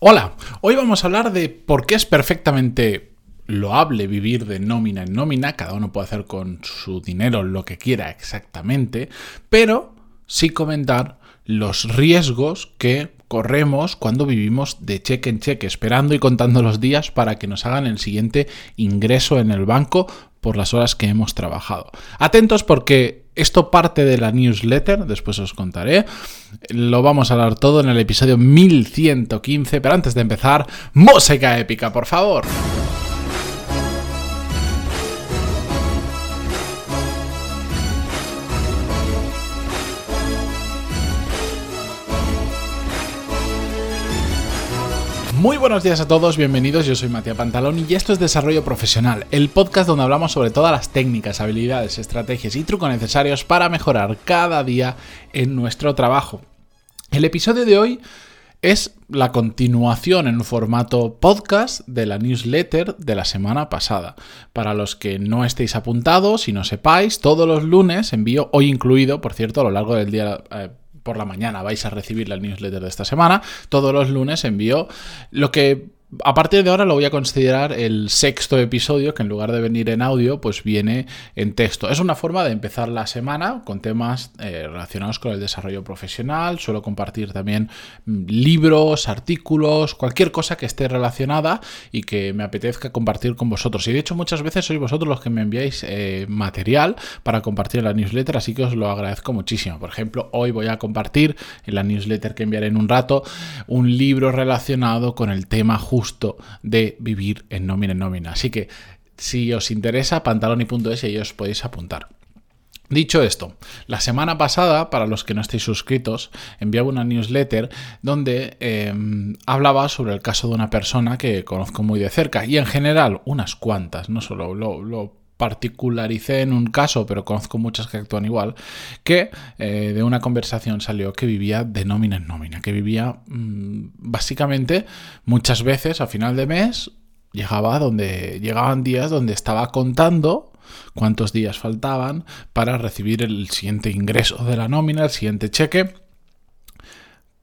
Hola, hoy vamos a hablar de por qué es perfectamente loable vivir de nómina en nómina, cada uno puede hacer con su dinero lo que quiera exactamente, pero sí comentar los riesgos que corremos cuando vivimos de cheque en cheque, esperando y contando los días para que nos hagan el siguiente ingreso en el banco por las horas que hemos trabajado. Atentos porque esto parte de la newsletter, después os contaré. Lo vamos a hablar todo en el episodio 1115, pero antes de empezar, música épica, por favor. Muy buenos días a todos, bienvenidos, yo soy Matías Pantalón y esto es Desarrollo Profesional, el podcast donde hablamos sobre todas las técnicas, habilidades, estrategias y trucos necesarios para mejorar cada día en nuestro trabajo. El episodio de hoy es la continuación en formato podcast de la newsletter de la semana pasada. Para los que no estéis apuntados y no sepáis, todos los lunes envío, hoy incluido, por cierto, a lo largo del día... Eh, por la mañana vais a recibir la newsletter de esta semana. Todos los lunes envío lo que a partir de ahora lo voy a considerar el sexto episodio que en lugar de venir en audio pues viene en texto. Es una forma de empezar la semana con temas eh, relacionados con el desarrollo profesional. Suelo compartir también mm, libros, artículos, cualquier cosa que esté relacionada y que me apetezca compartir con vosotros. Y de hecho muchas veces sois vosotros los que me enviáis eh, material para compartir en la newsletter, así que os lo agradezco muchísimo. Por ejemplo, hoy voy a compartir en la newsletter que enviaré en un rato un libro relacionado con el tema justo de vivir en nómina en nómina. Así que si os interesa, pantaloni.es y os podéis apuntar. Dicho esto, la semana pasada, para los que no estéis suscritos, enviaba una newsletter donde em, hablaba sobre el caso de una persona que conozco muy de cerca y en general unas cuantas, no solo lo, lo particularicé en un caso, pero conozco muchas que actúan igual, que eh, de una conversación salió que vivía de nómina en nómina, que vivía mm, básicamente muchas veces a final de mes llegaba donde llegaban días donde estaba contando cuántos días faltaban para recibir el siguiente ingreso de la nómina, el siguiente cheque,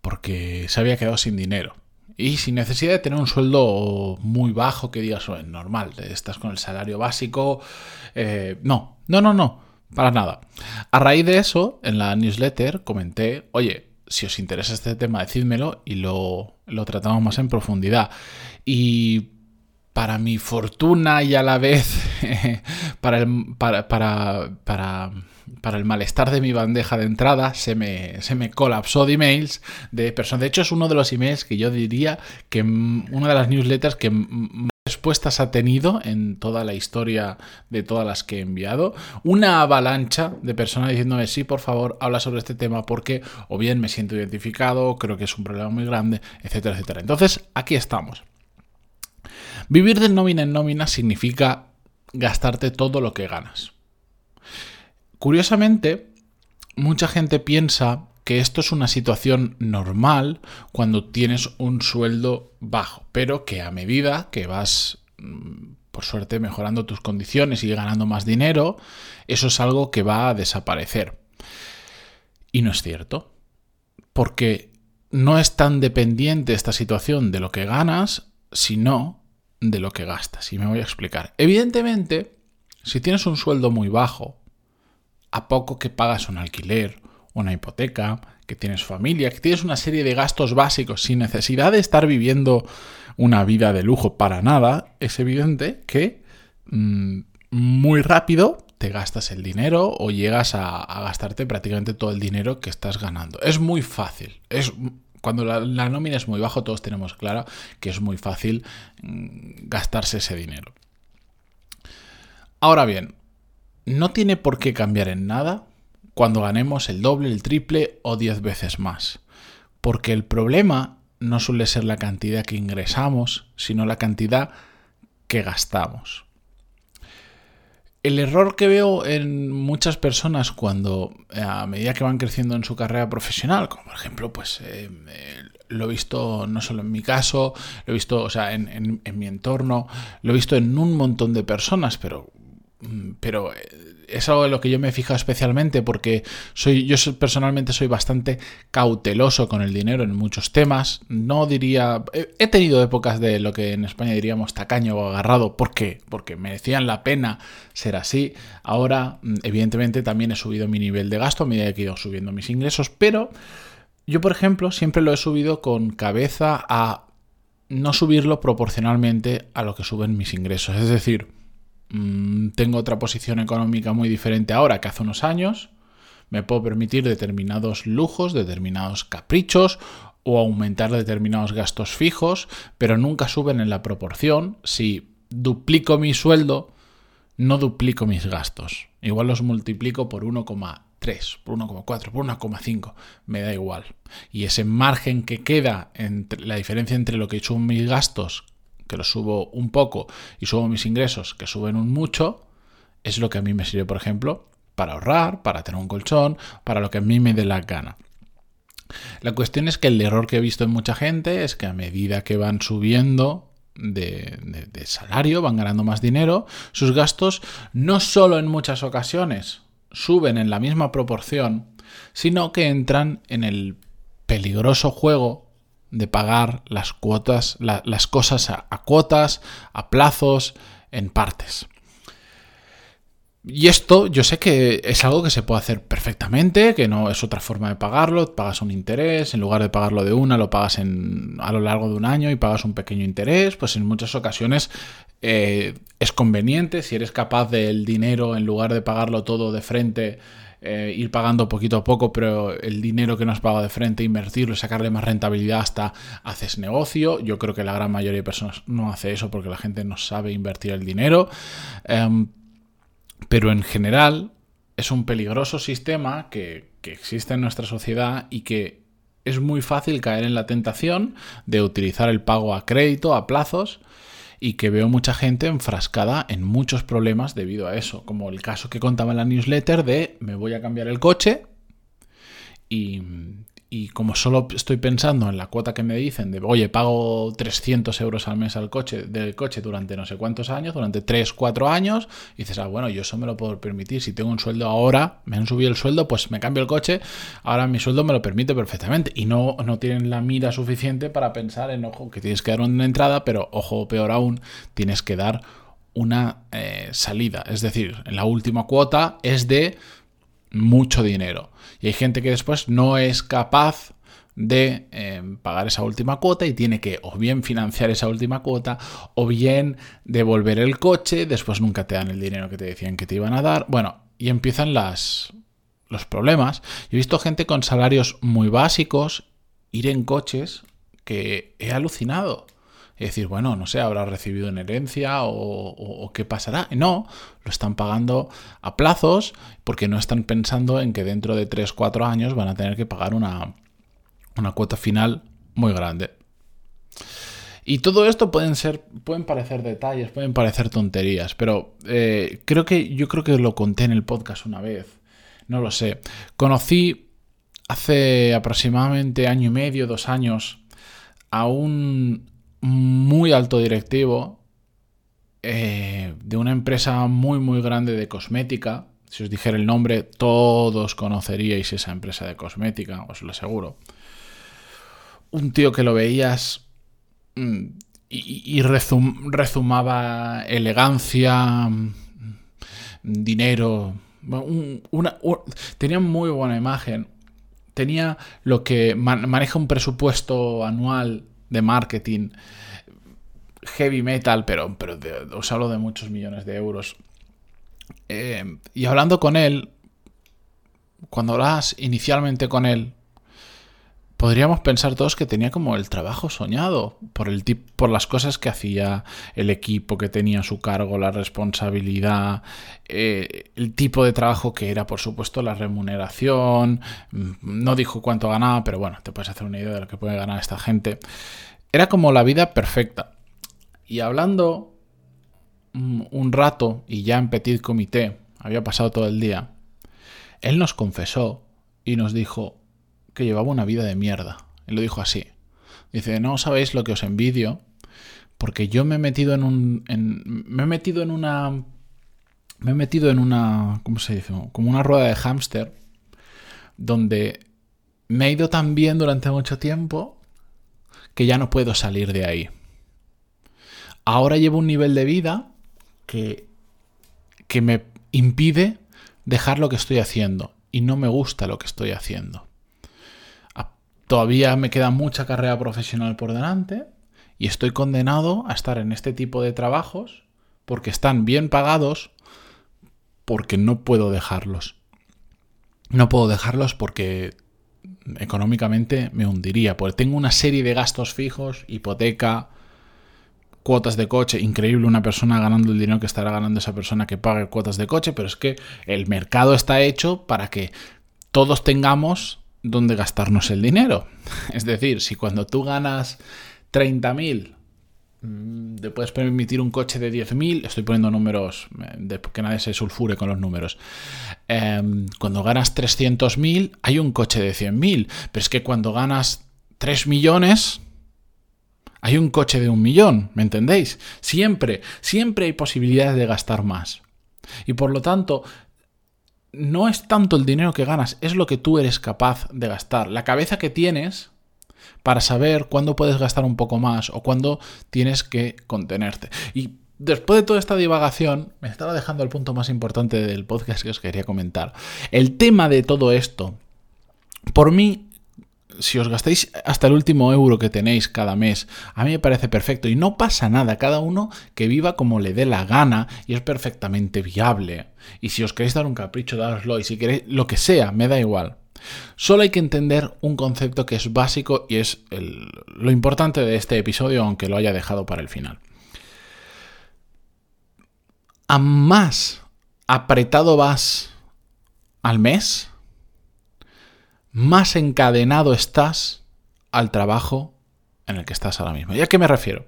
porque se había quedado sin dinero. Y sin necesidad de tener un sueldo muy bajo que digas, es normal, estás con el salario básico. Eh, no, no, no, no, para nada. A raíz de eso, en la newsletter comenté, oye, si os interesa este tema, decídmelo y lo, lo tratamos más en profundidad. Y para mi fortuna y a la vez para, el, para, para, para para el malestar de mi bandeja de entrada, se me, se me colapsó de emails de personas. De hecho, es uno de los emails que yo diría que una de las newsletters que más respuestas ha tenido en toda la historia de todas las que he enviado. Una avalancha de personas diciéndome, sí, por favor, habla sobre este tema porque o bien me siento identificado, creo que es un problema muy grande, etcétera, etcétera. Entonces, aquí estamos. Vivir de nómina en nómina significa gastarte todo lo que ganas. Curiosamente, mucha gente piensa que esto es una situación normal cuando tienes un sueldo bajo, pero que a medida que vas, mm, por suerte, mejorando tus condiciones y ganando más dinero, eso es algo que va a desaparecer. Y no es cierto, porque no es tan dependiente esta situación de lo que ganas, sino de lo que gastas. Y me voy a explicar. Evidentemente, si tienes un sueldo muy bajo, a poco que pagas un alquiler, una hipoteca, que tienes familia, que tienes una serie de gastos básicos sin necesidad de estar viviendo una vida de lujo para nada, es evidente que mm, muy rápido te gastas el dinero o llegas a, gastarte prácticamente todo el dinero que estás ganando. Es muy fácil. Es, cuando la, nómina es muy bajo, todos tenemos claro que es muy fácil mm, gastarse ese dinero. Ahora bien, no tiene por qué cambiar en nada cuando ganemos el doble, el triple o diez veces más. Porque el problema no suele ser la cantidad que ingresamos, sino la cantidad que gastamos. El error que veo en muchas personas cuando a medida que van creciendo en su carrera profesional, como por ejemplo, pues eh, eh, lo he visto no solo en mi caso, lo he visto, o sea, en mi entorno, lo he visto en un montón de personas, pero pero eh, es algo de lo que yo me he fijado especialmente porque soy, yo personalmente soy bastante cauteloso con el dinero en muchos temas. No diría. He tenido épocas de lo que en España diríamos tacaño o agarrado. ¿Por qué? Porque merecían la pena ser así. Ahora, mm, evidentemente, también he subido mi nivel de gasto a medida que he ido subiendo mis ingresos. Pero yo, por ejemplo, siempre lo he subido con cabeza a no subirlo proporcionalmente a lo que suben mis ingresos. Es decir, Mm, tengo otra posición económica muy diferente ahora que hace unos años, me puedo permitir determinados lujos, determinados caprichos o aumentar determinados gastos fijos, pero nunca suben en la proporción. Si duplico mi sueldo, no duplico mis gastos. Igual los multiplico por 1,3, por 1,4, por 1,5. Me da igual. Y ese margen que queda entre la diferencia entre lo que son mis gastos que lo subo un poco y subo mis ingresos, que suben un mucho, es lo que a mí me sirve, por ejemplo, para ahorrar, para tener un colchón, para lo que a mí me dé la gana. La cuestión es que el error que he visto en mucha gente es que a medida que van subiendo de, de, salario, van ganando más dinero, sus gastos no solo en muchas ocasiones suben en la misma proporción, sino que entran en el peligroso juego de pagar las cuotas, las cosas a, cuotas, a plazos, en partes. Y esto yo sé que es algo que se puede hacer perfectamente, que no es otra forma de pagarlo, pagas un interés, en lugar de pagarlo de una, lo pagas en, a lo largo de un año y pagas un pequeño interés, pues en muchas ocasiones eh, es conveniente, si eres capaz del dinero, en lugar de pagarlo todo de frente, eh, ir pagando poquito a poco, pero el dinero que nos paga de frente, invertirlo sacarle más rentabilidad hasta haces negocio. Yo creo que la gran mayoría de personas no hace eso porque la gente no sabe invertir el dinero. Em, pero en general es un peligroso sistema que, que existe en nuestra sociedad y que es muy fácil caer en la tentación de utilizar el pago a crédito, a plazos, y que veo mucha gente enfrascada en muchos problemas debido a eso, como el caso que contaba en la newsletter de me voy a cambiar el coche y, y como solo estoy pensando en la cuota que me dicen de, oye, pago 300 euros al mes al coche, del coche durante no sé cuántos años, durante 3, 4 años, dices, ah, bueno, yo eso me lo puedo permitir. Si tengo un sueldo ahora, me han subido el sueldo, pues me cambio el coche, ahora mi sueldo me lo permite perfectamente. Y no, no tienen la mira suficiente para pensar en, ojo, que tienes que dar una entrada, pero ojo, peor aún, tienes que dar una eh, salida. Es decir, en la última cuota es de mucho dinero. Y hay gente que después no es capaz de eh, pagar esa última cuota y tiene que o bien financiar esa última cuota o bien devolver el coche, después nunca te dan el dinero que te decían que te iban a dar. Bueno, y empiezan las, los problemas. He visto gente con salarios muy básicos ir en coches que he alucinado y decir, bueno, no sé, habrá recibido en herencia o, qué pasará. No, lo están pagando a plazos porque no están pensando en que dentro de 3, 4 años van a tener que pagar una, una cuota final muy grande. Y todo esto pueden ser, pueden parecer detalles, pueden parecer tonterías, pero eh, creo que yo creo que lo conté en el podcast una vez. No lo sé. Conocí hace aproximadamente año y medio, dos años, a un muy alto directivo eh, de una empresa muy muy grande de cosmética. Si os dijera el nombre, todos conoceríais esa empresa de cosmética, os lo aseguro. Un tío que lo veías mm, y, rezumaba elegancia, mm, dinero. tenía muy buena imagen. Tenía lo que maneja un presupuesto anual de marketing, heavy metal, pero, pero os hablo de muchos millones de euros. Eh, y hablando con él, cuando hablas inicialmente con él, podríamos pensar todos que tenía como el trabajo soñado por, el por las cosas que hacía, el equipo que tenía a su cargo, la responsabilidad, eh, el tipo de trabajo que era, por supuesto, la remuneración. Mm, no dijo cuánto ganaba, pero bueno, te puedes hacer una idea de lo que puede ganar esta gente. Era como la vida perfecta. Y hablando mm, un rato y ya en petit comité, había pasado todo el día, él nos confesó y nos dijo, que llevaba una vida de mierda. Y lo dijo así. Dice, no sabéis lo que os envidio, porque yo me he metido en un. me he metido en una. me he metido en una, ¿cómo se dice? Como una rueda de hámster, donde me he ido tan bien durante mucho tiempo que ya no puedo salir de ahí. Ahora llevo un nivel de vida que, que me impide dejar lo que estoy haciendo y no me gusta lo que estoy haciendo. Todavía me queda mucha carrera profesional por delante y estoy condenado a estar en este tipo de trabajos porque están bien pagados, porque no puedo dejarlos. No puedo dejarlos porque económicamente me hundiría, porque tengo una serie de gastos fijos, hipoteca, cuotas de coche, increíble una persona ganando el dinero que estará ganando esa persona que pague cuotas de coche, pero es que el mercado está hecho para que todos tengamos donde gastarnos el dinero. Es decir, si cuando tú ganas 30.000 Mm, te puedes permitir un coche de 10.000, estoy poniendo números, eh, de, que nadie se sulfure con los números. Em, cuando ganas 300.000 hay un coche de 100.000, pero es que cuando ganas 3 millones hay un coche de un millón, ¿me entendéis? Siempre, siempre hay posibilidades de gastar más. Y por lo tanto, no es tanto el dinero que ganas, es lo que tú eres capaz de gastar. La cabeza que tienes para saber cuándo puedes gastar un poco más o cuándo tienes que contenerte. Y después de toda esta divagación, me estaba dejando el punto más importante del podcast que os quería comentar. El tema de todo esto, por mí, si os gastáis hasta el último euro que tenéis cada mes, a mí me parece perfecto y no pasa nada, cada uno que viva como le dé la gana y es perfectamente viable. Y si os queréis dar un capricho, dároslo y si queréis lo que sea, me da igual. Solo hay que entender un concepto que es básico y es lo importante de este episodio, aunque lo haya dejado para el final. A más apretado vas al mes, más encadenado estás al trabajo en el que estás ahora mismo. ¿Y a qué me refiero?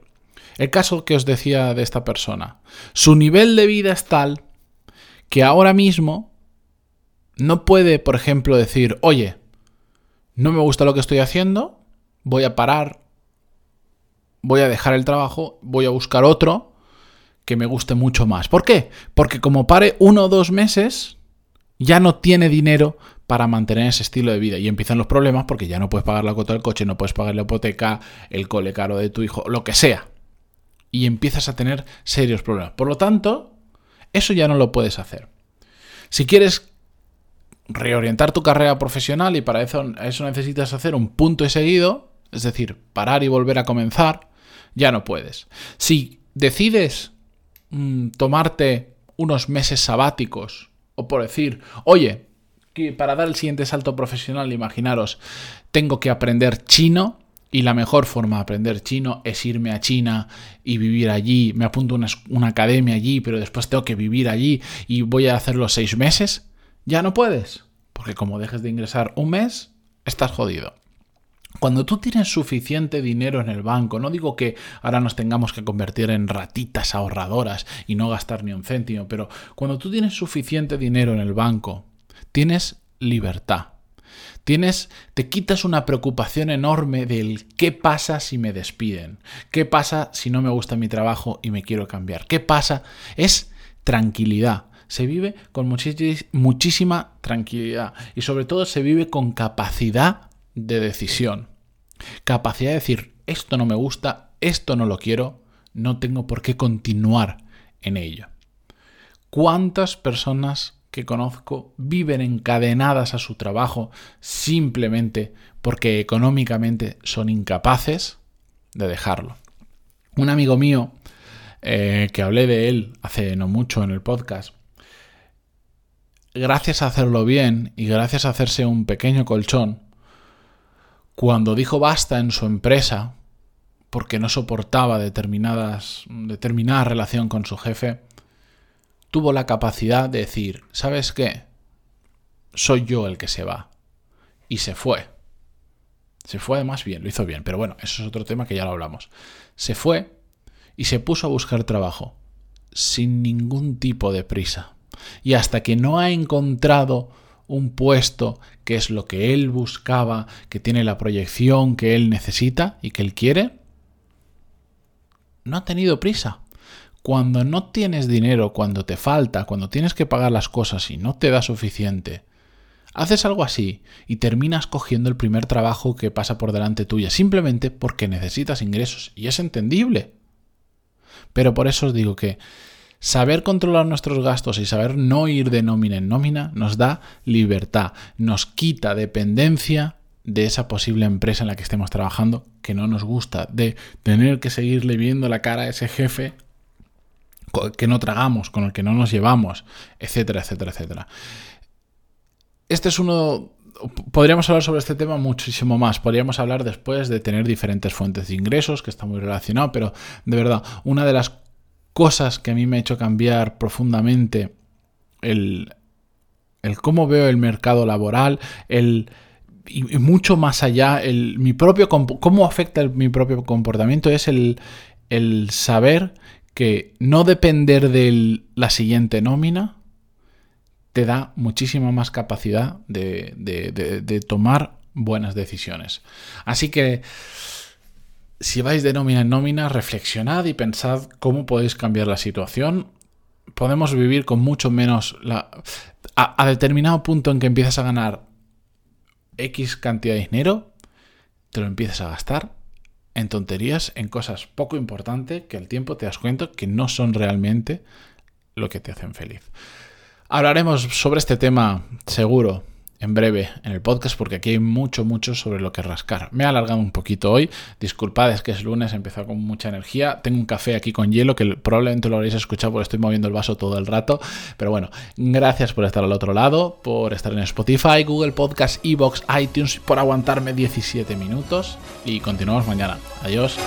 El caso que os decía de esta persona. Su nivel de vida es tal que ahora mismo no puede, por ejemplo, decir, oye, no me gusta lo que estoy haciendo, voy a parar, voy a dejar el trabajo, voy a buscar otro que me guste mucho más. ¿Por qué? Porque como pare uno o dos meses, ya no tiene dinero para mantener ese estilo de vida. Y empiezan los problemas porque ya no puedes pagar la cuota del coche, no puedes pagar la hipoteca, el cole caro de tu hijo, lo que sea. Y empiezas a tener serios problemas. Por lo tanto, eso ya no lo puedes hacer. Si quieres reorientar tu carrera profesional y para eso, eso necesitas hacer un punto y seguido, es decir, parar y volver a comenzar, ya no puedes. Si decides mm, tomarte unos meses sabáticos, o por decir, oye, que para dar el siguiente salto profesional, imaginaros, tengo que aprender chino, y la mejor forma de aprender chino es irme a China y vivir allí. Me apunto a una, una, academia allí, pero después tengo que vivir allí y voy a hacerlo seis meses ya no puedes. Porque como dejes de ingresar un mes, estás jodido. Cuando tú tienes suficiente dinero en el banco, no digo que ahora nos tengamos que convertir en ratitas ahorradoras y no gastar ni un céntimo, pero cuando tú tienes suficiente dinero en el banco, tienes libertad. Tienes, te quitas una preocupación enorme del qué pasa si me despiden, qué pasa si no me gusta mi trabajo y me quiero cambiar, qué pasa, es tranquilidad. Se vive con muchísima tranquilidad y sobre todo se vive con capacidad de decisión. Capacidad de decir, esto no me gusta, esto no lo quiero, no tengo por qué continuar en ello. ¿Cuántas personas que conozco viven encadenadas a su trabajo simplemente porque económicamente son incapaces de dejarlo? Un amigo mío, eh, que hablé de él hace no mucho en el podcast, gracias a hacerlo bien y gracias a hacerse un pequeño colchón, cuando dijo basta en su empresa, porque no soportaba determinadas, determinada relación con su jefe, tuvo la capacidad de decir, ¿sabes qué? Soy yo el que se va. Y se fue. Se fue además bien, lo hizo bien, pero bueno, eso es otro tema que ya lo hablamos. Se fue y se puso a buscar trabajo, sin ningún tipo de prisa. Y hasta que no ha encontrado un puesto que es lo que él buscaba, que tiene la proyección que él necesita y que él quiere, no ha tenido prisa. cuando no tienes dinero, cuando te falta, cuando tienes que pagar las cosas y no te da suficiente, haces algo así y terminas cogiendo el primer trabajo que pasa por delante tuya, simplemente porque necesitas ingresos y es entendible. Pero por eso os digo que saber controlar nuestros gastos y saber no ir de nómina en nómina nos da libertad, nos quita dependencia de esa posible empresa en la que estemos trabajando que no nos gusta, de tener que seguirle viendo la cara a ese jefe que no tragamos, con el que no nos llevamos, etcétera, etcétera, etcétera. Este es uno... Podríamos hablar sobre este tema muchísimo más. Podríamos hablar después de tener diferentes fuentes de ingresos, que está muy relacionado, pero de verdad, una de las cosas que a mí me ha hecho cambiar profundamente el, el cómo veo el mercado laboral, el y, mucho más allá, el, mi propio, cómo afecta mi propio comportamiento es el, el saber que no depender de la siguiente nómina te da muchísima más capacidad de, de, tomar buenas decisiones. Así que si vais de nómina en nómina, reflexionad y pensad cómo podéis cambiar la situación. Podemos vivir con mucho menos... La, a, a determinado punto en que empiezas a ganar X cantidad de dinero, te lo empiezas a gastar en tonterías, en cosas poco importantes que al tiempo te das cuenta que no son realmente lo que te hacen feliz. Hablaremos sobre este tema seguro en breve en el podcast porque aquí hay mucho, mucho sobre lo que rascar. Me he alargado un poquito hoy. Disculpad, es que es lunes, he empezado con mucha energía. Tengo un café aquí con hielo que probablemente lo habréis escuchado porque estoy moviendo el vaso todo el rato. Pero bueno, gracias por estar al otro lado, por estar en Spotify, Google Podcast, Evox, iTunes, por aguantarme 17 minutos y continuamos mañana. Adiós.